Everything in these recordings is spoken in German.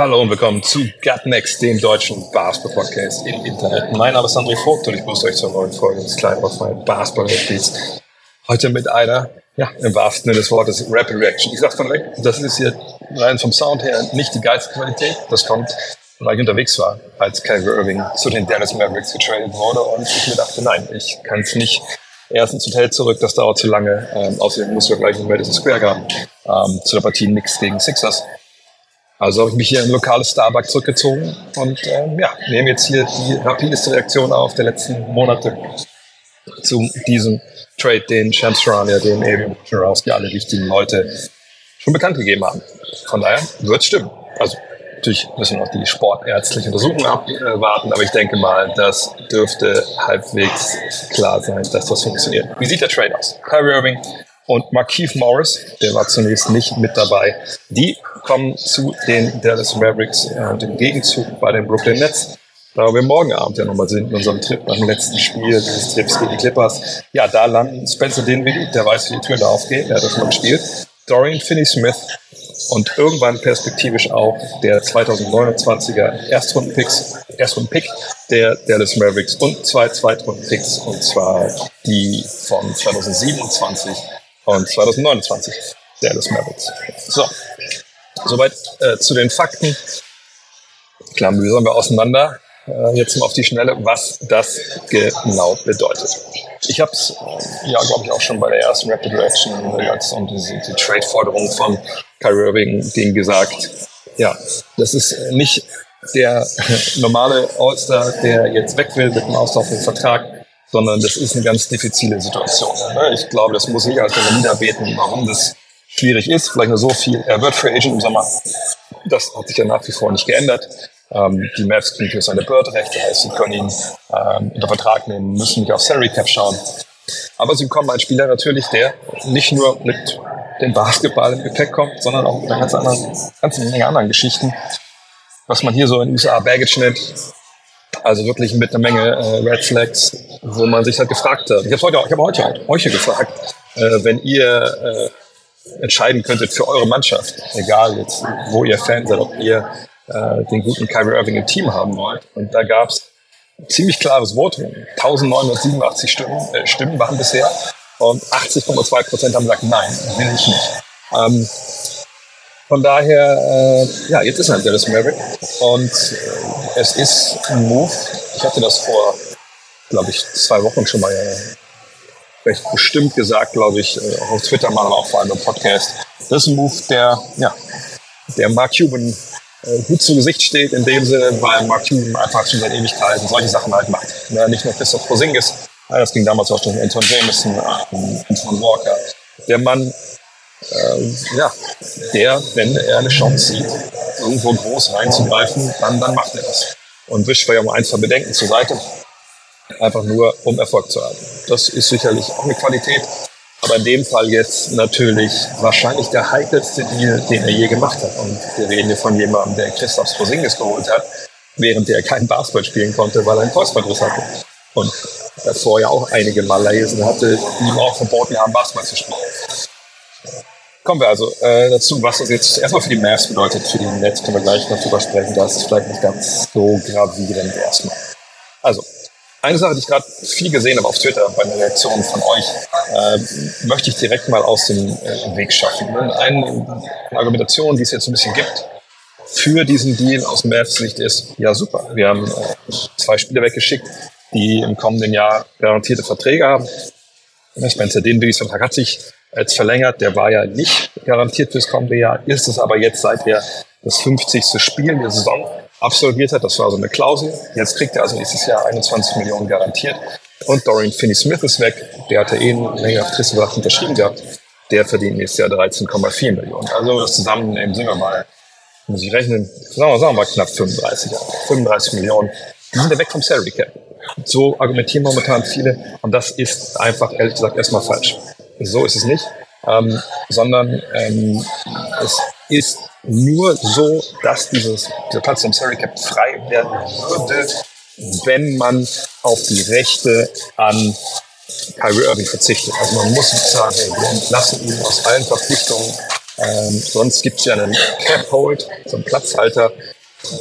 Hallo und willkommen zu Gut Next, dem deutschen Basketball-Podcast im Internet. Mein Name ist André Vogt und ich grüße euch zur neuen Folge des kleinen auf Basketball-Updates. Heute mit einer, ja, im wahrsten Sinne des Wortes, Rapid Reaction. Ich sag's von weg, das ist hier rein vom Sound her nicht die geilste Qualität. Das kommt, weil ich unterwegs war, als Kyrie Irving zu den Dallas Mavericks getradet wurde und ich mir dachte, nein, ich kann es nicht erst ins Hotel zurück, das dauert zu lange. Ähm, außerdem muss wir gleich in Madison Square Garden ähm, zu der Partie Knicks gegen Sixers. Also habe ich mich hier in ein lokales Starbucks zurückgezogen und ähm, ja, nehme jetzt hier die rapideste Reaktion auf der letzten Monate zu diesem Trade, den Shams Charania, den Adrian Wojnarowski, alle wichtigen Leute schon bekannt gegeben haben. Von daher wird stimmen. Also natürlich müssen wir noch die sportärztliche Untersuchung abwarten, aber ich denke mal, das dürfte halbwegs klar sein, dass das funktioniert. Wie sieht der Trade aus? Kyrie Irving und Markeith Morris, der war zunächst nicht mit dabei, die kommen zu den Dallas Mavericks und im Gegenzug bei den Brooklyn Nets. Da wir morgen Abend ja nochmal sind in unserem Trip dem letzten Spiel des Trips gegen die Clippers. Ja, da landen Spencer Dinwiddie, der weiß, wie die Türen da aufgehen, der hat das schon gespielt. Dorian Finney-Smith und irgendwann perspektivisch auch der 2029er Erstrundenpicks, Erstrundenpick der Dallas Mavericks und zwei Zweitrundenpicks und zwar die von 2027 und 2029 Dallas Mavericks. So, soweit äh, zu den Fakten. Klar, mühsam wir auseinander. Äh, jetzt mal auf die Schnelle, was das genau bedeutet. Ich habe es, äh, ja, glaube ich, auch schon bei der ersten Rapid Reaction, als um die, die Trade-Forderung von Kyrie Irving ging, gesagt. Ja, das ist nicht der normale All-Star, der jetzt weg will mit einem auslaufenden Vertrag, sondern das ist eine ganz diffizile Situation. Ne? Ich glaube, das muss ich als niederbeten, warum das schwierig ist. Vielleicht nur so viel. Er wird Free Agent im Sommer. Das hat sich ja nach wie vor nicht geändert. Ähm, die Mavs kriegen für seine Bird-Rechte, heißt, sie können ihn ähm, unter Vertrag nehmen, müssen nicht auf Salary Cap schauen. Aber sie bekommen einen Spieler natürlich, der nicht nur mit dem Basketball im Gepäck kommt, sondern auch mit einer ganz anderen, ganze Menge anderen Geschichten. Was man hier so in USA Baggage nennt, also wirklich mit einer Menge äh, Red Flags, wo man sich halt gefragt hat. Ich habe heute, auch, ich habe heute euch gefragt, äh, wenn ihr äh, entscheiden könntet für eure Mannschaft, egal jetzt, wo ihr Fan seid, ob ihr äh, den guten Kyrie Irving im Team haben wollt. Und da gab es ziemlich klares Votum. 1987 Stimmen, äh, Stimmen waren bisher und 80,2 Prozent haben gesagt, nein, will ich nicht. Ähm, von daher, äh, ja, jetzt ist er ein Dallas Maverick und äh, es ist ein Move. Ich hatte das vor, glaube ich, zwei Wochen schon mal äh, recht bestimmt gesagt, glaube ich, äh, auch auf Twitter mal, aber auch vor allem im Podcast. Das ist ein Move, der, ja, der Mark Cuban äh, gut zu Gesicht steht, in dem Sinne, weil Mark Cuban einfach schon seit Ewigkeiten solche Sachen halt macht. Ja, nicht nur Christoph Porzingis, das ging damals auch schon Anton Jameson, Anton Walker. Der Mann, äh, ja, der, wenn er eine Chance sieht, irgendwo groß reinzugreifen, dann, dann macht er das. Und wischt vielleicht mal ein, zwei Bedenken zur Seite, einfach nur, um Erfolg zu haben. Das ist sicherlich auch eine Qualität, aber in dem Fall jetzt natürlich wahrscheinlich der heikelste Deal, den er je gemacht hat. Und wir reden hier von jemandem, der Christoph Porzingis geholt hat, während er keinen Basketball spielen konnte, weil er einen Kreuzbandriss hatte. Und davor ja auch einige Malaysen hatte, die ihm auch verboten haben, Basketball zu spielen. Kommen wir also äh, dazu, was das jetzt erstmal für die Mavs bedeutet. Für die Nets können wir gleich noch drüber sprechen. Das ist vielleicht nicht ganz so gravierend erstmal. Also, eine Sache, die ich gerade viel gesehen habe auf Twitter bei den Reaktionen von euch, äh, möchte ich direkt mal aus dem äh, Weg schaffen. Eine Argumentation, die es jetzt ein bisschen gibt für diesen Deal aus Mavs Sicht ist, ja super, wir haben äh, zwei Spieler weggeschickt, die im kommenden Jahr garantierte Verträge haben. Spencer Dinwiddie's Vertrag hat sich jetzt verlängert, der war ja nicht garantiert fürs kommende Jahr, ist es aber jetzt, seit er das 50. Spiel der Saison absolviert hat. Das war so eine Klausel. Jetzt kriegt er also nächstes Jahr 21 Millionen garantiert. Und Dorian Finney-Smith ist weg. Der hatte eh einen Längerfristvertrag unterschrieben gehabt. Der verdient nächstes Jahr 13,4 Millionen. Also das zusammennehmen sind wir mal, muss ich rechnen, sagen wir, sagen wir mal knapp 35, 35 Millionen. Die sind ja weg vom Salary Cap. So argumentieren momentan viele und das ist einfach ehrlich gesagt erstmal falsch. So ist es nicht, ähm, sondern ähm, es ist nur so, dass dieses, dieser Platz im Salary Cap frei werden würde, wenn man auf die Rechte an Kyrie Irving verzichtet. Also man muss sagen, wir lassen ihn aus allen Verpflichtungen. Ähm, sonst gibt es ja einen Cap Hold, so einen Platzhalter,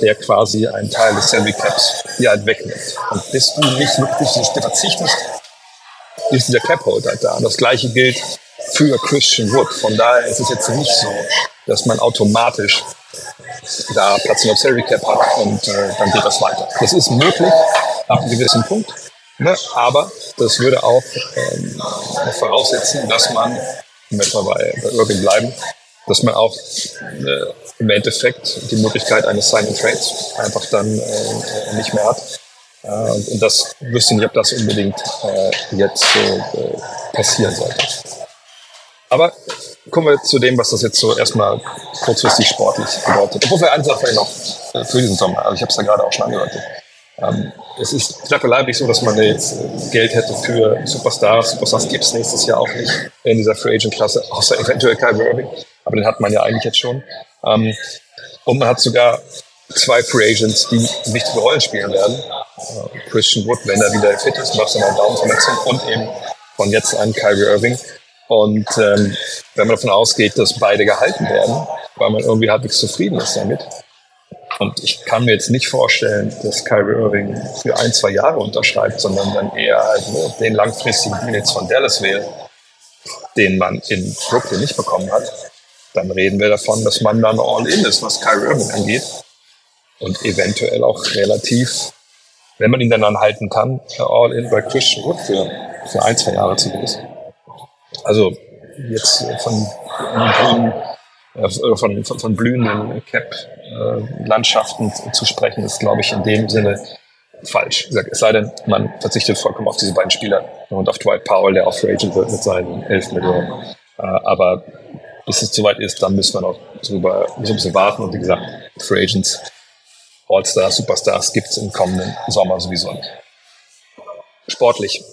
der quasi einen Teil des Salary Caps hier halt wegnimmt. Und bis du nicht wirklich verzichtest, ist dieser Cap Hold halt da. Das gleiche gilt für Christian Wood. Von daher ist es jetzt nicht so, dass man automatisch da Platz in der Salary Cap hat und äh, dann geht das weiter. Das ist möglich ab einem gewissen Punkt, ne? aber das würde auch ähm, voraussetzen, dass man, wenn wir bei, bei Irving bleiben, dass man auch äh, im Endeffekt die Möglichkeit eines Sign and Trades einfach dann äh, nicht mehr hat. Äh, und das wüsste nicht, ob das unbedingt äh, jetzt so äh, passieren sollte. Aber kommen wir zu dem, was das jetzt so erstmal kurzfristig sportlich bedeutet. Obwohl wir eine Sache noch äh, für diesen Sommer, also ich habe es ja gerade auch schon angedeutet. Ähm, es ist knapp leiblich so, dass man jetzt äh, Geld hätte für Superstars. Superstars gibt es nächstes Jahr auch nicht in dieser Free Agent Klasse, außer eventuell Kyrie Irving. Aber den hat man ja eigentlich jetzt schon. Ähm, und man hat sogar zwei Free Agents, die wichtige Rollen spielen werden. Äh, Christian Wood, wenn er wieder fit ist, nach seiner Daumenverletzung und eben von jetzt an Kyrie Irving. Und ähm, wenn man davon ausgeht, dass beide gehalten werden, weil man irgendwie halbwegs zufrieden ist damit. Und ich kann mir jetzt nicht vorstellen, dass Kyrie Irving für ein, zwei Jahre unterschreibt, sondern dann eher halt den langfristigen Deal jetzt von Dallas wählt, den man in Brooklyn nicht bekommen hat. Dann reden wir davon, dass man dann all in ist, was Kyrie Irving angeht. Und eventuell auch relativ, wenn man ihn dann anhalten kann, all in bei Christian Wood für, für ein, zwei Jahre zumindest. Also jetzt von grünen, äh, von, von, von blühenden Cap-Landschaften zu sprechen, ist, glaube ich, in dem Sinne falsch. Es sei denn, man verzichtet vollkommen auf diese beiden Spieler und auf Dwight Powell, der auch Free Agent wird mit seinen 11 Millionen. Äh, aber bis es soweit ist, dann müssen wir noch drüber so ein bisschen warten. Und wie gesagt, Free Agents, All-Stars, Superstars gibt es im kommenden Sommer sowieso nicht. Sportlich.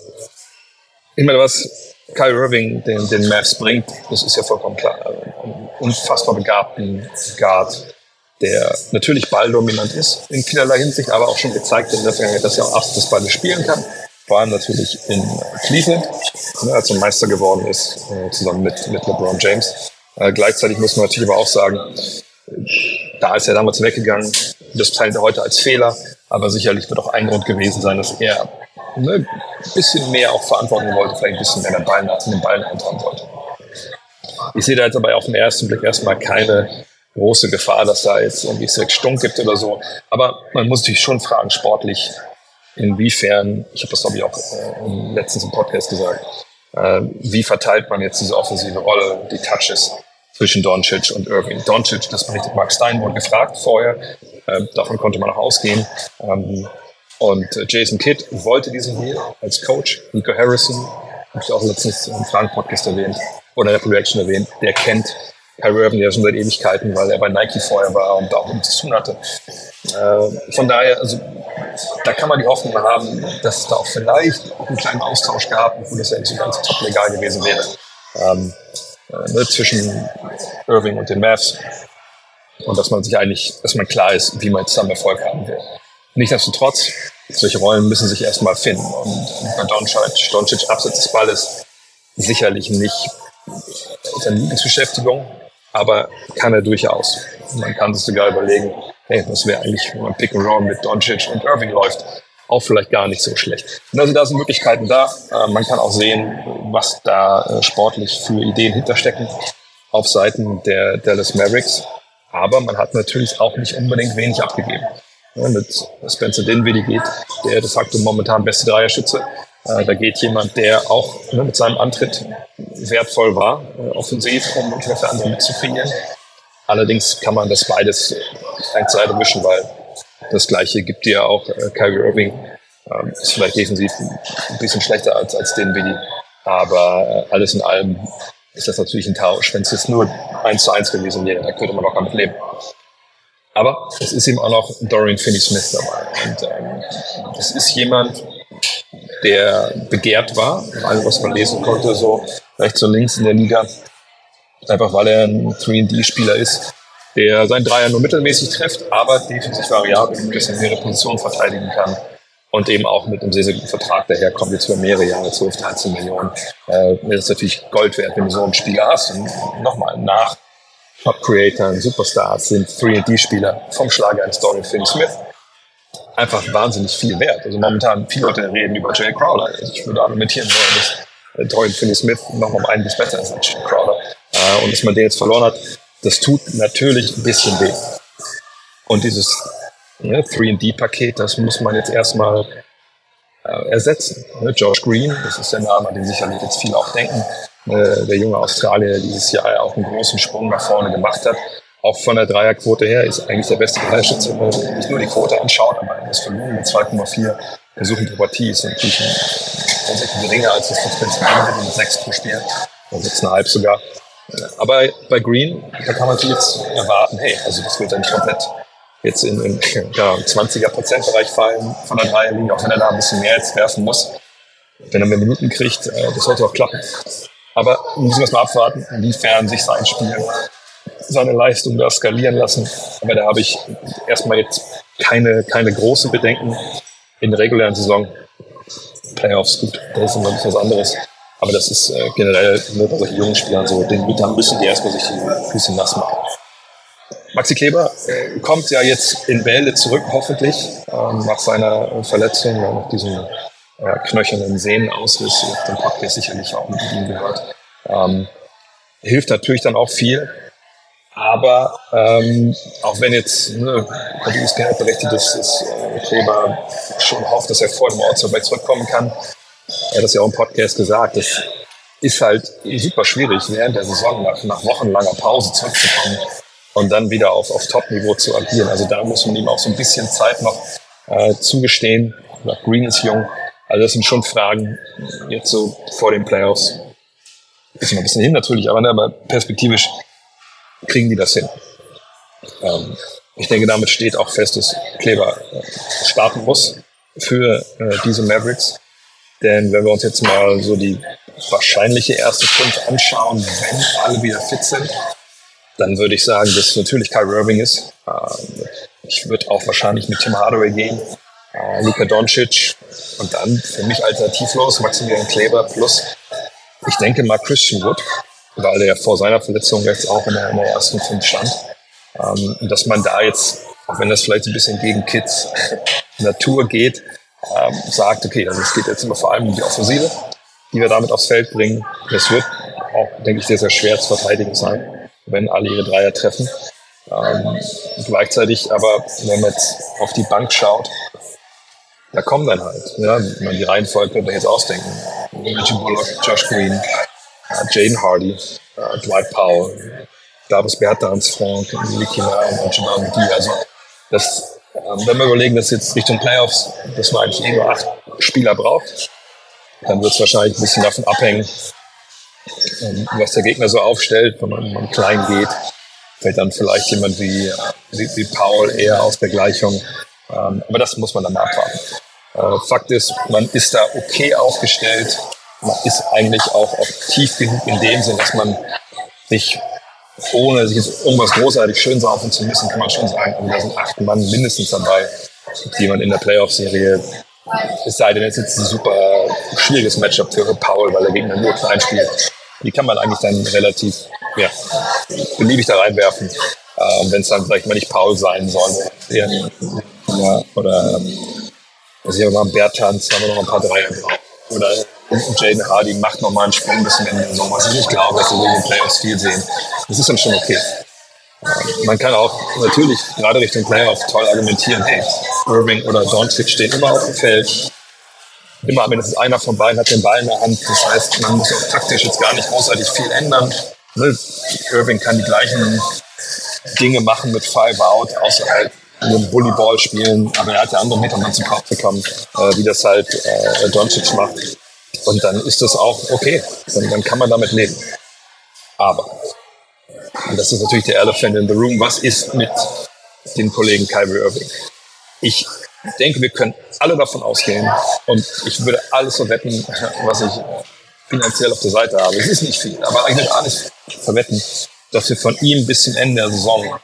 Ich meine, was Kyle Irving den, den Mavs bringt, das ist ja vollkommen klar. Ein unfassbar begabten Guard, der natürlich balldominant ist in vielerlei Hinsicht, aber auch schon gezeigt in der Vergangenheit, dass er auch Ass des Balles spielen kann. Vor allem natürlich in Cleveland, ne, als er Meister geworden ist, äh, zusammen mit, mit LeBron James. Äh, gleichzeitig muss man natürlich aber auch sagen, da ist er damals weggegangen. Das teilt er heute als Fehler, aber sicherlich wird auch ein Grund gewesen sein, dass er ne, ein bisschen mehr auch verantworten wollte, vielleicht ein bisschen mehr den Ball, den Ball handhaben wollte. Ich sehe da jetzt aber auf den ersten Blick erstmal keine große Gefahr, dass da jetzt irgendwie sechs Stunk gibt oder so. Aber man muss sich schon fragen, sportlich, inwiefern, ich habe das glaube ich auch äh, letztens im Podcast gesagt, äh, wie verteilt man jetzt diese offensive Rolle, die Touches zwischen Doncic und Irving. Doncic, das berichtet Mark Stein, wurde gefragt vorher, äh, davon konnte man auch ausgehen. Ähm, und äh, Jason Kidd wollte diesen Deal als Coach. Nico Harrison, habe ich auch letztens im Fragen-Podcast erwähnt, oder in der Reaction erwähnt, der kennt Kyrie Irving ja schon seit Ewigkeiten, weil er bei Nike vorher war und da auch nichts zu tun hatte. Äh, von daher, also da kann man die Hoffnung haben, dass es da auch vielleicht einen kleinen Austausch gab, obwohl das ja nicht so ganz top legal gewesen wäre. Ähm, äh, ne, zwischen Irving und den Mavs. Und dass man sich eigentlich, dass man klar ist, wie man zusammen Erfolg haben will. Nichtsdestotrotz, solche Rollen müssen sich erstmal finden. Und bei Doncic, Doncic abseits des Balles sicherlich nicht seine Lieblingsbeschäftigung, aber kann er durchaus. Man kann sich sogar überlegen, hey, was wäre eigentlich, wenn man Pick and Roll mit Doncic und Irving läuft, auch vielleicht gar nicht so schlecht. Also da sind Möglichkeiten da. Äh, man kann auch sehen, was da äh, sportlich für Ideen hinterstecken auf Seiten der Dallas Mavericks. Aber man hat natürlich auch nicht unbedingt wenig abgegeben. Mit Spencer Dinwiddie geht der de facto momentan beste Dreierschütze. Äh, da geht jemand, der auch ne, mit seinem Antritt wertvoll war, offensiv, um für andere mitzukreieren. Allerdings kann man das beides ein Seite wischen, weil das gleiche gibt dir auch äh, Kyrie Irving. Ähm, ist vielleicht defensiv ein bisschen schlechter als, als Dinwiddie. Aber äh, alles in allem ist das natürlich ein Tausch. Wenn es jetzt nur eins zu eins gewesen wäre, dann könnte man auch damit leben. Aber es ist eben auch noch Dorian Finney-Smith dabei. Und ähm, das ist jemand, der begehrt war, also was man lesen konnte, so rechts und links in der Liga. Einfach weil er ein 3D-Spieler ist, der sein Dreier nur mittelmäßig trifft, aber defensiv variabel gut ist, mehrere Positionen verteidigen kann und eben auch mit einem sehr, sehr guten Vertrag daherkommt, jetzt über mehrere Jahre, 12, 13 Millionen. Äh, das ist natürlich Gold wert, wenn du so einen Spieler hast. Und nochmal, nach Top Creator, Superstars sind 3D-Spieler vom Schlager eines Dorian Finney-Smith einfach wahnsinnig viel wert. Also momentan viele Leute reden über Jay Crowder. Also ich würde argumentieren wollen, dass äh, Dorian Finney-Smith noch um einiges besser ist als Jay Crowder. Äh, und dass man den jetzt verloren hat, das tut natürlich ein bisschen weh. Und dieses ne, 3D-Paket, das muss man jetzt erstmal äh, ersetzen. Ne, Josh Green, das ist der Name, an den sicherlich jetzt viele auch denken, äh, der junge Australier, der dieses Jahr auch einen großen Sprung nach vorne gemacht hat. Auch von der Dreierquote her ist eigentlich der beste Dreierschütze, wenn man nicht nur die Quote anschaut, aber das Volumen mit 2,4 Versuchen pro Partie ist natürlich tatsächlich geringer als das von Spencer mit 6 pro Spiel, oder 6,5 sogar. Aber bei Green, da kann man natürlich jetzt erwarten, hey, also das wird nicht komplett jetzt in, in ja, 20er Prozentbereich fallen von der Dreierlinie, auch wenn er da ein bisschen mehr jetzt werfen muss. Wenn er mehr Minuten kriegt, äh, das sollte auch klappen. Aber müssen wir erstmal abwarten, inwiefern sich sein Spiel, seine Leistung da skalieren lassen. Aber da habe ich erstmal jetzt keine, keine großen Bedenken in der regulären Saison. Playoffs, gut, das ist immer ein bisschen was anderes. Aber das ist äh, generell nur bei solchen jungen Spielern so. Den da müssen die erstmal sich die Füße nass machen. Maxi Kleber äh, kommt ja jetzt in Bälde zurück, hoffentlich, ähm, nach seiner Verletzung, nach diesem äh, knöchernen Sehnenausriss. Den Podcast sicherlich auch mit ihm gehört. Ähm, hilft natürlich dann auch viel. Aber ähm, auch wenn jetzt ne, Geld berechtigt ist, dass äh, Kleber schon hofft, dass er vor dem Ort so weit zurückkommen kann, er hat das ja auch im Podcast gesagt, das ist halt super schwierig, während der Saison nach, nach wochenlanger Pause zurückzukommen und dann wieder auf, auf Top-Niveau zu agieren. Also da muss man ihm auch so ein bisschen Zeit noch äh, zugestehen. Green ist jung. Also das sind schon Fragen jetzt so vor den Playoffs. Ist noch ein bisschen hin natürlich, aber, ne, aber perspektivisch kriegen die das hin. Ähm, ich denke, damit steht auch fest, dass Kleber äh, starten muss für äh, diese Mavericks. Denn wenn wir uns jetzt mal so die wahrscheinliche erste Fünf anschauen, wenn alle wieder fit sind, dann würde ich sagen, dass natürlich Kyrie Irving ist. Ähm, ich würde auch wahrscheinlich mit Tim Hardaway gehen, äh, Luka Doncic und dann für mich alternativlos Maximilian Kleber plus, ich denke mal Christian Wood, weil er vor seiner Verletzung jetzt auch in der, in der ersten fünf stand. Ähm, dass man da jetzt, auch wenn das vielleicht ein bisschen gegen Kids Natur geht, ähm, sagt, okay, also es geht jetzt immer vor allem um die Offensive, die wir damit aufs Feld bringen. Das wird auch, denke ich, sehr, sehr schwer zu verteidigen sein wenn alle ihre Dreier treffen. Ähm, gleichzeitig aber, wenn man jetzt auf die Bank schaut, da kommen dann halt, ja, man die Reihenfolge könnte jetzt ausdenken. Reggie Bullock, Josh Green, äh, Jaden Hardy, äh, Dwight Powell, Davis Bertans, Frank, Likina und Jamal McGee. Also das, ähm, wenn wir überlegen, dass jetzt Richtung Playoffs, dass man eigentlich nur acht Spieler braucht, dann wird es wahrscheinlich ein bisschen davon abhängen, ähm, was der Gegner so aufstellt, wenn man, wenn man klein geht. Fällt dann vielleicht jemand wie, wie, wie Paul eher aus der Gleichung. Ähm, aber das muss man dann abwarten. Äh, Fakt ist, man ist da okay aufgestellt. Man ist eigentlich auch, auch tief genug in dem Sinn, dass man sich ohne sich jetzt irgendwas großartig schön saufen zu müssen, kann man schon sagen, da sind acht Mann mindestens dabei, die man in der Playoff-Serie es sei denn, es ist jetzt ein super schwieriges Matchup für Paul, weil der Gegner nur klein spielt. Die kann man eigentlich dann relativ ja, beliebig da reinwerfen. Äh, Wenn es dann vielleicht mal nicht Paul sein soll. Ja, oder also hier haben wir mal Bertanz, haben wir noch ein paar Dreier drauf. Oder Jaden Hardy macht noch mal einen Sprung bis zum Ende. So, was ich nicht glaube, dass wir in den Playoffs viel sehen. Das ist dann schon okay. Man kann auch natürlich gerade Richtung Playoff toll argumentieren, hey, Irving oder Doncic stehen immer auf dem Feld. Immer mindestens einer von beiden hat den Ball in der Hand. Das heißt, man muss auch taktisch jetzt gar nicht großartig viel ändern. Ne? Irving kann die gleichen Dinge machen mit Five Out, außer halt nur Bullyball spielen. Aber er hat ja andere Meter zum Kopf bekommen, äh, wie das halt äh, Doncic macht. Und dann ist das auch okay. Dann, dann kann man damit leben. Aber und das ist natürlich der Elephant in the Room. Was ist mit den Kollegen Kyrie Irving? Ich denke, wir können alle davon ausgehen und ich würde alles verwetten, was ich finanziell auf der Seite habe. Es ist nicht viel, aber eigentlich alles verwetten, dass wir von ihm bis zum Ende der Saison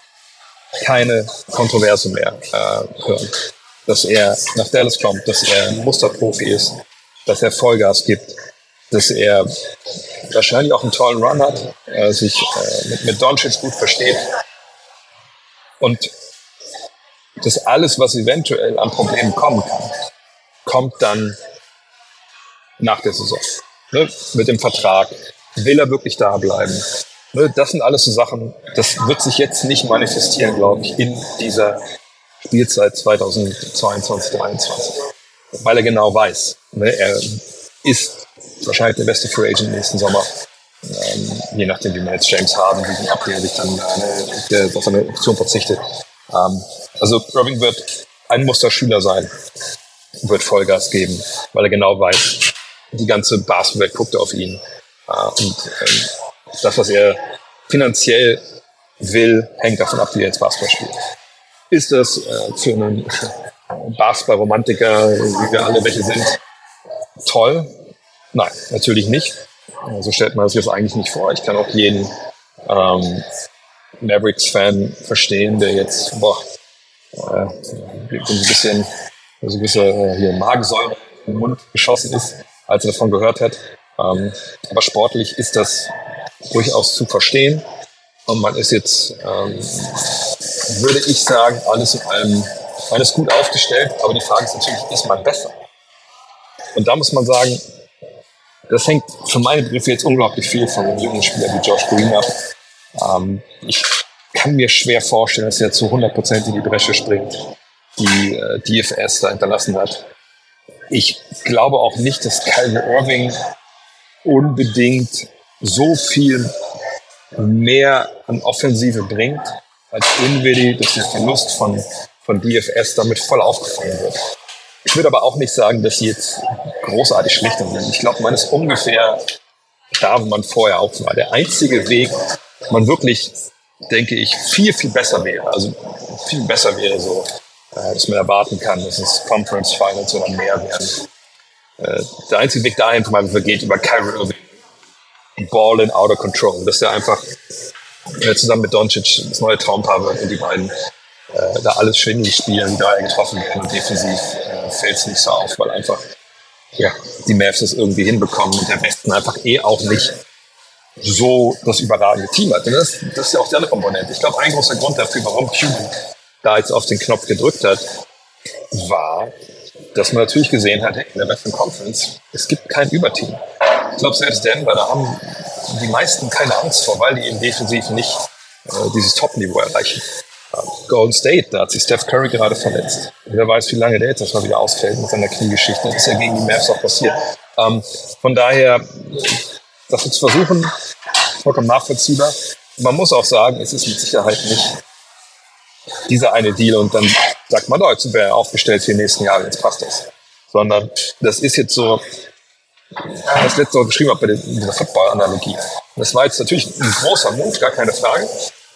keine Kontroverse mehr äh, hören. Dass er nach Dallas kommt, dass er ein Musterprofi ist, dass er Vollgas gibt, dass er wahrscheinlich auch einen tollen Run hat, äh, sich äh, mit, mit Doncic gut versteht und dass alles, was eventuell an Problemen kommen kann, kommt dann nach der Saison. Ne? Mit dem Vertrag. Will er wirklich da bleiben? Ne? Das sind alles so Sachen, das wird sich jetzt nicht manifestieren, glaube ich, in dieser Spielzeit 2022, 2023. Weil er genau weiß, ne? er ist wahrscheinlich der beste Free Agent nächsten Sommer. Ähm, je nachdem, wie wir jetzt James haben, wie ab der sich dann eine, der auf eine Option verzichtet. Ähm, also Irving wird ein Musterschüler sein, wird Vollgas geben, weil er genau weiß, die ganze Basketballwelt guckt auf ihn. Äh, und ähm, das, was er finanziell will, hängt davon ab, wie er jetzt Basketball spielt. Ist das äh, für einen Basketball-Romantiker, wie wir alle welche sind, toll? Nein, natürlich nicht. So stellt man sich das eigentlich nicht vor. Ich kann auch jeden ähm, Mavericks-Fan verstehen, der jetzt boah, äh, ein bisschen so ein bisschen äh, hier Magensäure im Mund geschossen ist, als er davon gehört hat. Ähm, aber sportlich ist das durchaus zu verstehen. Und man ist jetzt, ähm, würde ich sagen, alles in allem, man ist gut aufgestellt, aber die Frage ist natürlich, ist man besser? Und da muss man sagen, das hängt für meine Begriffe jetzt unglaublich viel von einem jungen Spieler wie Josh Green ab. Ähm, ich kann mir schwer vorstellen, dass er zu 100% in die Bresche springt, die äh, DFS da hinterlassen hat. Ich glaube auch nicht, dass Calvin Irving unbedingt so viel mehr an Offensive bringt, als Dinwiddie, dass der Verlust von, von DFS damit voll aufgefangen wird. Ich würde aber auch nicht sagen, dass sie jetzt großartig schlechter sind. Ich glaube, man ist ungefähr da, wo man vorher auch war. Der einzige Weg, man wirklich, denke ich, viel, viel besser wäre, also viel besser wäre so, äh, dass man erwarten kann, dass es Conference Finals oder mehr werden. Äh, der einzige Weg dahin zum Beispiel geht über Kyrie Irving. Ball in outer control, dass der einfach äh, zusammen mit Doncic das neue Traumpaar wird und die beiden äh, da alles schwindelig spielen, da getroffen werden und defensiv äh, fällt es nicht so auf, weil einfach ja, die Mavs das irgendwie hinbekommen und der Westen einfach eh auch nicht so das überragende Team hat. Und das, das ist ja auch die andere Komponente. Ich glaube, ein großer Grund dafür, warum Cuban da jetzt auf den Knopf gedrückt hat, war, dass man natürlich gesehen hat, hey, in der Western Conference, es gibt kein Überteam. Ich glaube, selbst Denver, da haben die meisten keine Angst vor, weil die eben defensiv nicht äh, dieses Top-Niveau erreichen. Golden State, da hat sich Steph Curry gerade verletzt. Wer weiß, wie lange der jetzt erstmal wieder ausfällt mit seiner Kniegeschichte. Das ist ja gegen die Mavs auch passiert. Ähm, von daher, das zu versuchen, vollkommen nachvollziehbar. Man muss auch sagen, es ist mit Sicherheit nicht dieser eine Deal und dann sagt man, oh, jetzt sind wir aufgestellt für die nächsten Jahre, jetzt passt das. Sondern das ist jetzt so, was letzte Woche geschrieben habe bei dieser Football-Analogie. Das war jetzt natürlich ein großer Move, gar keine Frage.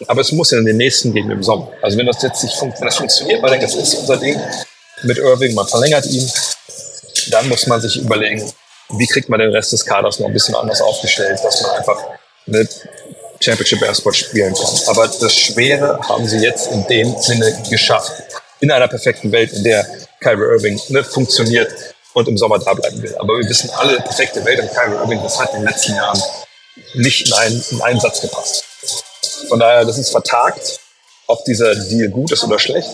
Aber es muss ja in den nächsten geben im Sommer. Also wenn das jetzt nicht wenn das funktioniert, man denkt, das ist unser Ding mit Irving, man verlängert ihn, dann muss man sich überlegen, wie kriegt man den Rest des Kaders noch ein bisschen anders aufgestellt, dass man einfach mit Championship Basketball spielen kann. Aber das Schwere haben sie jetzt in dem Sinne geschafft. In einer perfekten Welt, in der Kyrie Irving ne, funktioniert und im Sommer da bleiben will. Aber wir wissen alle, perfekte Welt und Kyrie Irving, das hat in den letzten Jahren nicht in einen, in einen Satz gepasst. Von daher, das ist vertagt, ob dieser Deal gut ist oder schlecht.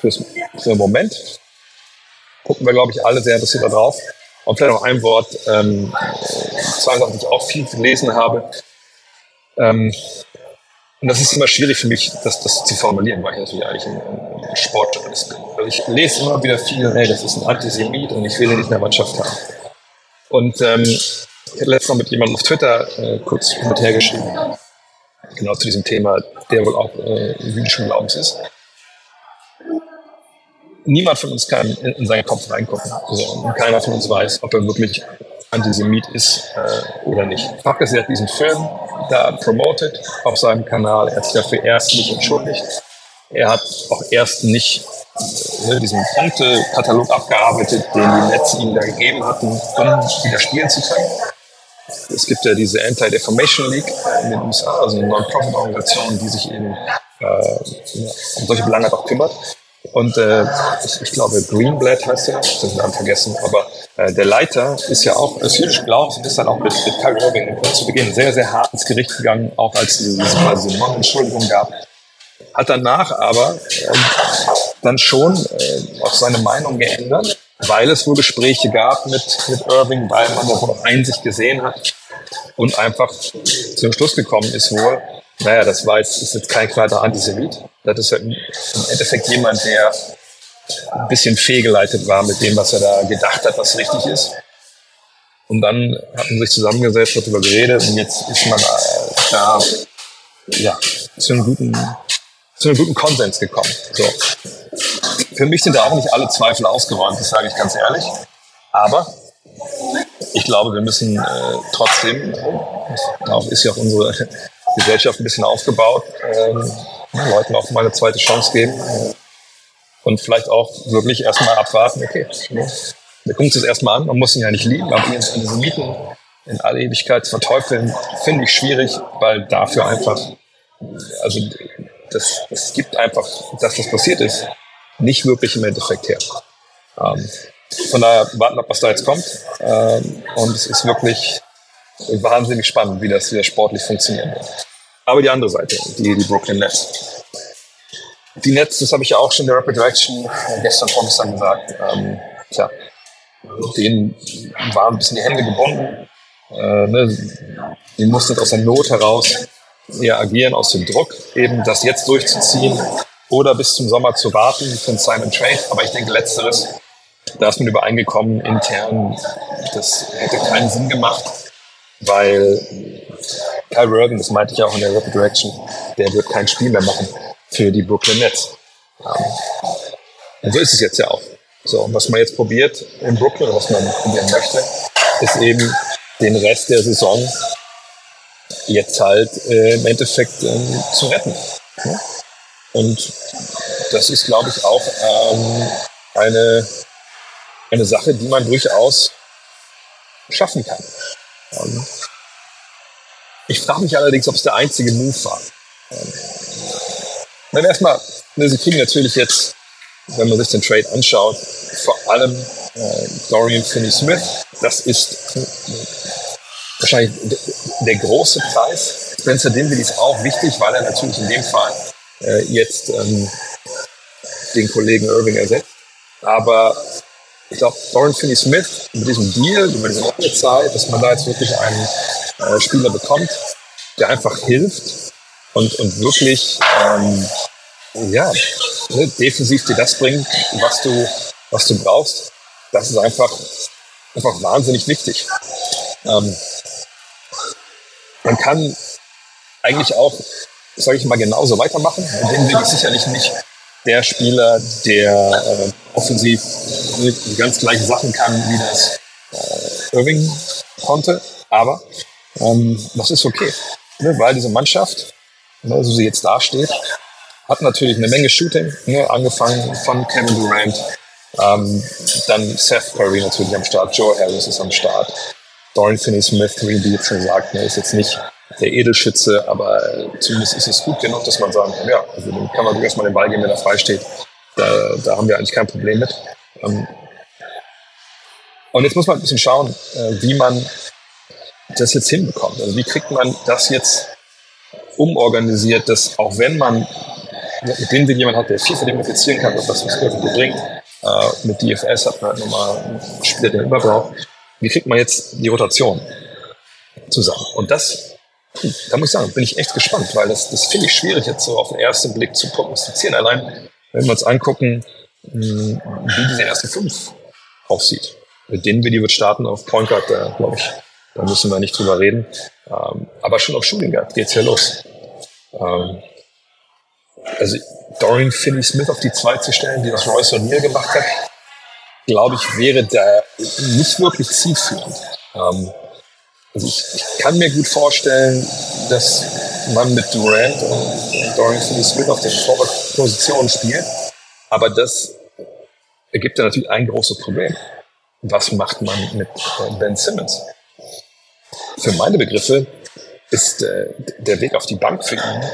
Fürs, für den Moment gucken wir, glaube ich, alle sehr interessiert darauf. Und vielleicht noch ein Wort, ähm, zwei Sachen, die ich auch viel gelesen habe. Ähm, und das ist immer schwierig für mich, das, das zu formulieren, weil ich natürlich eigentlich ein, ein Sportjournalist bin. Also ich lese immer wieder viel, hey, das ist ein Antisemit und ich will ihn nicht in der Mannschaft haben. Und ähm, ich hatte letztens noch mit jemandem auf Twitter äh, kurz hin und her geschrieben genau zu diesem Thema, der wohl auch äh, jüdischen Glaubens ist. Niemand von uns kann in, in seinen Kopf reingucken. Also, keiner von uns weiß, ob er wirklich Antisemit ist äh, oder nicht. Fakt ist, er hat diesen Film da promoted auf seinem Kanal. Er hat sich dafür erst nicht entschuldigt. Er hat auch erst nicht ne, diesen Punktekatalog abgearbeitet, den die Nets ihnen da gegeben hatten, um wieder spielen zu können. Es gibt ja diese Anti-Defamation League in den USA, also eine Non-Profit-Organisation, die sich eben äh, um solche Belange auch kümmert. Und äh, ich, ich glaube, Greenblatt heißt er, ich habe den Namen vergessen, aber äh, der Leiter ist ja auch, ist jüdisch glaubt und ist dann auch mit, mit Kyrie Irving zu Beginn sehr, sehr hart ins Gericht gegangen, auch als es diese, diese Non-Entschuldigung gab. Hat danach aber äh, dann schon äh, auch seine Meinung geändert, weil es wohl Gespräche gab mit, mit Irving, weil man da wohl noch Einsicht gesehen hat und einfach zum Schluss gekommen ist wohl, naja, das war jetzt, ist jetzt kein klarer Antisemit. Das ist ja im Endeffekt jemand, der ein bisschen fehlgeleitet war mit dem, was er da gedacht hat, was richtig ist. Und dann hat man sich zusammengesetzt, hat darüber geredet und jetzt ist man äh, da ja, zu einem guten, zu einem guten Konsens gekommen. So. Für mich sind da auch nicht alle Zweifel ausgeräumt, das sage ich ganz ehrlich. Aber ich glaube, wir müssen äh, trotzdem, darauf ist ja auch unsere Gesellschaft ein bisschen aufgebaut, ähm, Leuten auch mal eine zweite Chance geben und vielleicht auch wirklich erstmal abwarten, okay, ne? wir gucken uns das erstmal an, man muss ihn ja nicht lieben, aber ins Antisemiten in alle Ewigkeit verteufeln, finde ich schwierig, weil dafür einfach, also das, es gibt einfach, dass das passiert ist, nicht wirklich im Endeffekt her. Ähm, von daher warten ab, was da jetzt kommt. Ähm, und es ist wirklich wahnsinnig spannend, wie das wieder sportlich funktionieren wird. Aber die andere Seite, die, die Brooklyn Nets. Die Nets, das habe ich ja auch schon in der Rapid Direction gestern vorgestern gesagt. Ähm, tja, denen waren ein bisschen die Hände gebunden. Äh, ne? Die mussten aus der Not heraus eher agieren, aus dem Druck, eben das jetzt durchzuziehen oder bis zum Sommer zu warten einen Simon Trade. Aber ich denke, letzteres, da ist man übereingekommen intern, das hätte keinen Sinn gemacht, weil Kyle Irving, das meinte ich auch in der Rapid Direction, der wird kein Spiel mehr machen für die Brooklyn Nets. Ähm, und so ist es jetzt ja auch. So, und was man jetzt probiert in Brooklyn, was man probieren möchte, ist eben den Rest der Saison jetzt halt äh, im Endeffekt ähm, zu retten. Ja? Und das ist, glaube ich, auch ähm, eine, eine Sache, die man durchaus schaffen kann. Ähm, ich frage mich allerdings, ob es der einzige Move war. Ähm, dann erstmal, ne, sie kriegen natürlich jetzt, wenn man sich den Trade anschaut, vor allem äh, Dorian Finney-Smith. Das ist wahrscheinlich der große Preis. Spencer Dinwiddie ist auch wichtig, weil er natürlich in dem Fall äh, jetzt ähm, den Kollegen Irving ersetzt. Aber ich glaube, Dorian Finney-Smith mit diesem Deal, über diese lange Zeit, dass man da jetzt wirklich einen äh, Spieler bekommt, der einfach hilft und, und wirklich ähm, ja, ne, defensiv dir das bringt, was du, was du brauchst. Das ist einfach, einfach wahnsinnig wichtig. Ähm, man kann eigentlich auch, sage ich mal, genauso weitermachen. Den will ich sicherlich nicht der Spieler, der äh, offensiv die ganz gleiche Sachen kann, wie das äh, Irving konnte. Aber ähm, das ist okay, ne, weil diese Mannschaft, ne, so sie jetzt dasteht, hat natürlich eine Menge Shooting, ne, angefangen von Kevin Durant, ähm, dann Seth Curry natürlich am Start, Joe Harris ist am Start, Dorian Finney-Smith, wie jetzt schon gesagt, ne, ist jetzt nicht der Edelschütze, aber äh, zumindest ist es gut genug, dass man sagen kann, ja, also dann kann man durchaus mal den Ball geben, wenn er frei steht. Da, da haben wir eigentlich kein Problem mit. Ähm, und jetzt muss man ein bisschen schauen, äh, wie man das jetzt hinbekommt. Also wie kriegt man das jetzt umorganisiert, dass auch wenn man mit dem Ding jemand hat, der viel identifizieren kann, was das irgendwie bringt, äh, mit DFS hat man halt nochmal einen Spieler, der immer braucht. Wie kriegt man jetzt die Rotation zusammen? Und das, da muss ich sagen, bin ich echt gespannt, weil das, das finde ich schwierig jetzt so auf den ersten Blick zu prognostizieren. Allein, wenn wir uns angucken, wie diese erste Fünf aussieht. Mit denen wir die wird starten auf Point Guard, da glaube ich, da müssen wir nicht drüber reden. Ähm, aber schon auf Shooting Guard geht's ja los. Ähm, also Dorian Finney-Smith auf die zwei zu stellen, die das Royce O'Neill gemacht hat, glaube ich, wäre da nicht wirklich zielführend. Ähm, also ich, ich, kann mir gut vorstellen, dass man mit Durant und Dorian Finney-Smith auf den Forward-Positionen spielt. Aber das ergibt ja natürlich ein großes Problem. Was macht man mit äh, Ben Simmons? Für meine Begriffe ist äh, der Weg auf die Bank für ihn,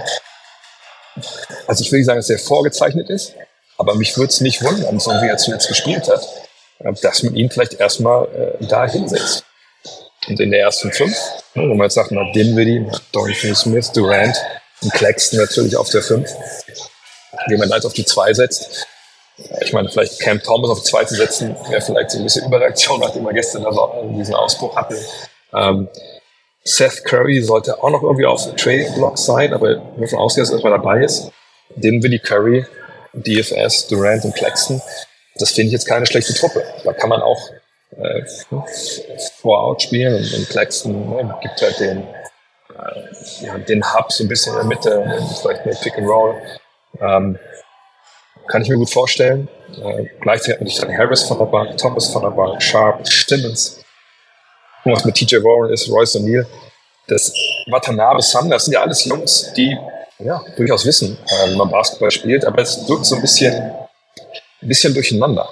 also ich will nicht sagen, dass er vorgezeichnet ist, aber mich würde es nicht wundern, so wie er zuletzt gespielt hat, äh, dass man ihn vielleicht erstmal äh, da hinsetzt. Und in der ersten fünf, ne, wo man jetzt sagt, na, Dinwiddie, Dorothy Smith, Durant und Claxton natürlich auf der fünf, wie man halt auf die zwei setzt. Ich meine, vielleicht Cam Thomas auf die zwei zu setzen, wäre vielleicht so ein bisschen Überreaktion, nachdem wir gestern also diesen Ausbruch hatten. Ähm, Seth Curry sollte auch noch irgendwie auf dem Trade-Block sein, aber wir müssen ausgehen, dass er dabei ist. Dinwiddie Curry, DFS, Durant und Claxton. Das finde ich jetzt keine schlechte Truppe. Da kann man auch äh, Four-Out spielen und, und Claxton ne, gibt halt den, äh, ja, den Hub so ein bisschen in der Mitte, vielleicht mit Pick and Roll. Ähm, kann ich mir gut vorstellen. Äh, gleichzeitig dann Harris von der Bank, Thomas von der Bank, Sharp, Simmons. Und was mit TJ Warren ist, Royce O'Neill. Das Watanabe Sam, das sind ja alles Jungs, die ja, durchaus wissen, äh, wie man Basketball spielt, aber es wirkt so ein bisschen, ein bisschen durcheinander.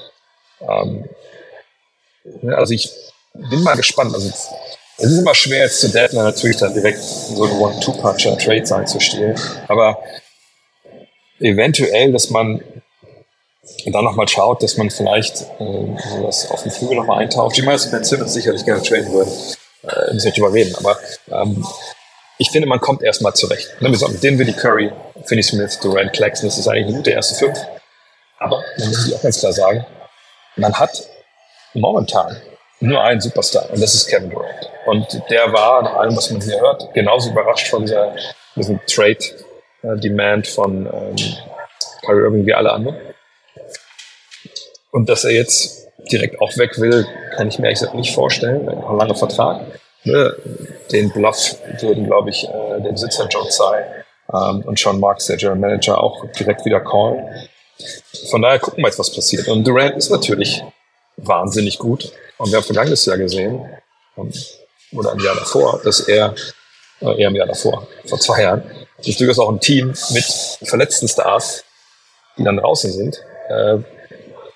Ähm, also ich bin mal gespannt. Also es ist immer schwer, jetzt zu Deadline natürlich dann direkt so ein One-Two-Puncher Trade sein zu stehlen. Aber eventuell, dass man dann nochmal schaut, dass man vielleicht äh, sowas auf dem Flügel nochmal eintaucht. Ich meine, dass Ben Simmons sicherlich gerne traden würde. Äh, müssen wir nicht drüber reden. Aber ähm, ich finde, man kommt erstmal zurecht. Ne, wir sagen, den Willie Curry, Finney Smith, Durant Claxton, das ist eigentlich eine gute erste Fünf. Aber man muss sich auch ganz klar sagen, man hat momentan nur einen Superstar und das ist Kevin Durant. Und der war, nach allem, was man hier hört, genauso überrascht von diesem Trade-Demand äh, von ähm, Kyrie Irving wie alle anderen. Und dass er jetzt direkt auch weg will, kann ich mir ehrlich gesagt nicht vorstellen. Ein langer Vertrag. Ne? Den Bluff würden, glaube ich, äh, der Besitzer John Tsai ähm, und Sean Marks, der General Manager, auch direkt wieder callen. Von daher gucken wir jetzt, was passiert. Und Durant ist natürlich wahnsinnig gut. Und wir haben vergangenes Jahr gesehen, ähm, oder ein Jahr davor, dass er, äh, eher ein Jahr davor, vor zwei Jahren, dass durchaus auch ein Team mit verletzten Stars, die dann draußen sind, äh,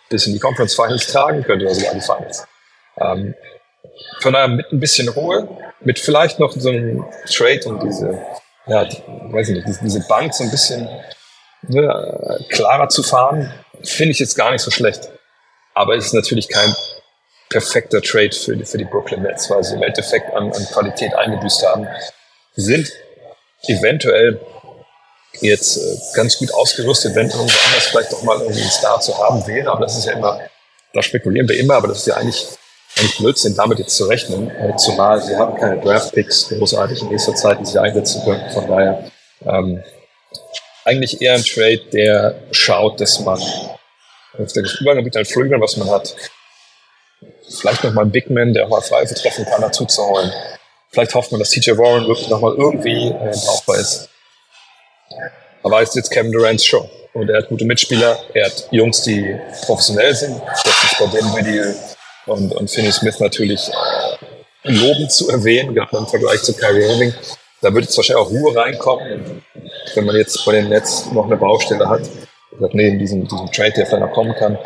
bis in die Conference Finals tragen könnte oder sogar die Finals. Ähm, von daher mit ein bisschen Ruhe, mit vielleicht noch so einem Trade und diese, ja, weiß ich nicht, diese Bank so ein bisschen ne, klarer zu fahren, finde ich jetzt gar nicht so schlecht. Aber es ist natürlich kein perfekter Trade für die, für die Brooklyn Nets, weil sie im Endeffekt an, an Qualität eingebüßt haben. Sie sind eventuell jetzt äh, ganz gut ausgerüstet, wenn irgendwo anders vielleicht auch mal irgendwie ein Star zu haben wäre. Aber das ist ja immer, da spekulieren wir immer, aber das ist ja eigentlich, eigentlich Blödsinn, damit jetzt zu rechnen. Äh, zumal sie haben keine Draft-Picks großartig in nächster Zeit, die sie einsetzen können. Von daher ähm, eigentlich eher ein Trade, der schaut, dass man auf der Übergebiet ein Freeman, was man hat, vielleicht nochmal einen Big Man, der auch mal Freiwürfe treffen kann, dazu zu holen. Vielleicht hofft man, dass TJ Warren wirklich nochmal irgendwie äh, brauchbar ist. Aber es ist jetzt Kevin Durant's Show. Und er hat gute Mitspieler, er hat Jungs, die professionell sind. Das ist bei Dinwiddie und, und Finney Smith natürlich äh, lobend zu erwähnen, gerade im Vergleich zu Kyrie Irving. Da wird jetzt wahrscheinlich auch Ruhe reinkommen, wenn man jetzt bei den Nets noch eine Baustelle hat. Neben diesem, diesem Trade, der vielleicht noch kommen kann,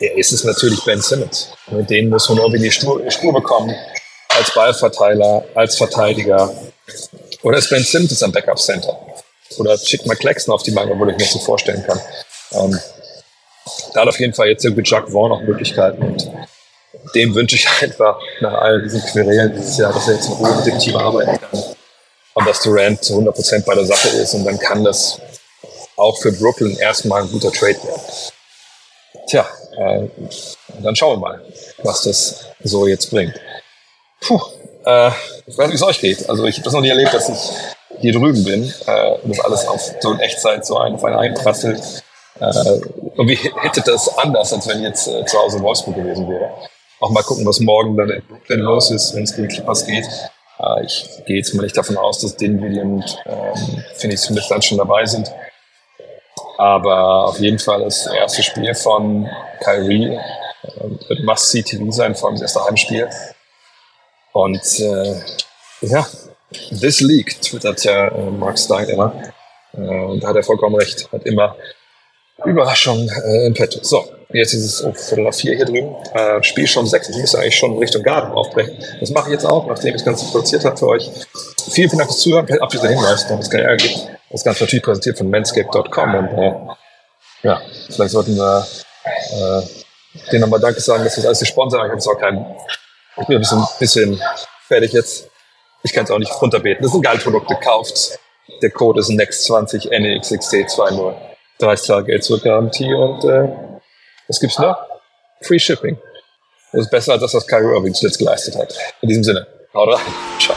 ja, ist es natürlich Ben Simmons. Den muss man irgendwie die Spur, Spur bekommen, als Ballverteiler, als Verteidiger. Oder ist Ben Simmons jetzt am Backup Center? Oder schickt mal Claxton auf die Bank, obwohl ich mir das so vorstellen kann. Ähm, da hat auf jeden Fall jetzt irgendwie Chuck Vaughn noch Möglichkeiten und dem wünsche ich einfach nach all diesen Querelen dieses Jahr, dass er jetzt in Ruhe mit dem Team arbeiten kann und dass Durant zu 100% bei der Sache ist und dann kann das auch für Brooklyn erstmal ein guter Trade werden. Tja, äh, dann schauen wir mal, was das so jetzt bringt. Puh, äh, ich weiß nicht, wie es euch geht. Also ich habe das noch nie erlebt, dass ich hier drüben bin äh, und das alles auf so in Echtzeit so ein, auf einen einprasselt. Äh, wie hätte das anders, als wenn jetzt äh, zu Hause in Wolfsburg gewesen wäre. Auch mal gucken, was morgen dann in Brooklyn los ist, wenn es gegen Clippers geht. Äh, ich gehe jetzt mal nicht davon aus, dass Dinwiddie und ähm, Finney Smith dann schon dabei sind. Aber auf jeden Fall das erste Spiel von Kyrie äh, wird Must-See-TV sein, vor allem das erste Heimspiel. Und äh, ja, This League twittert ja äh, Mark Stein immer. Äh, und da hat er vollkommen recht. Hat immer Überraschung äh, im Petto. So, jetzt ist es um Viertel nach vier hier drüben. Äh, Spiel schon sechs. Ich müsste eigentlich schon Richtung Garten aufbrechen. Das mache ich jetzt auch, nachdem ich das Ganze produziert habe für euch. Vielen, vielen Dank fürs Zuhören. Ab dieser Hinweis, damit es keinen Ärger gibt. Das Ganze natürlich präsentiert von manscape.com und äh, ja, vielleicht sollten wir äh, denen nochmal Danke sagen, dass das alles gesponsert haben. Ich habe auch keinen, ich bin ein bisschen, bisschen fertig jetzt. Ich kann es auch nicht runterbeten. Das sind geile Produkte. Kauft. Der Code ist NEXT20 NEXXT20. 30 Tage Geld zurück Garantie und äh, was gibt's noch? Free Shipping. Das ist besser als das, was Kyrie Irving zuletzt geleistet hat. In diesem Sinne, haut rein. Ciao.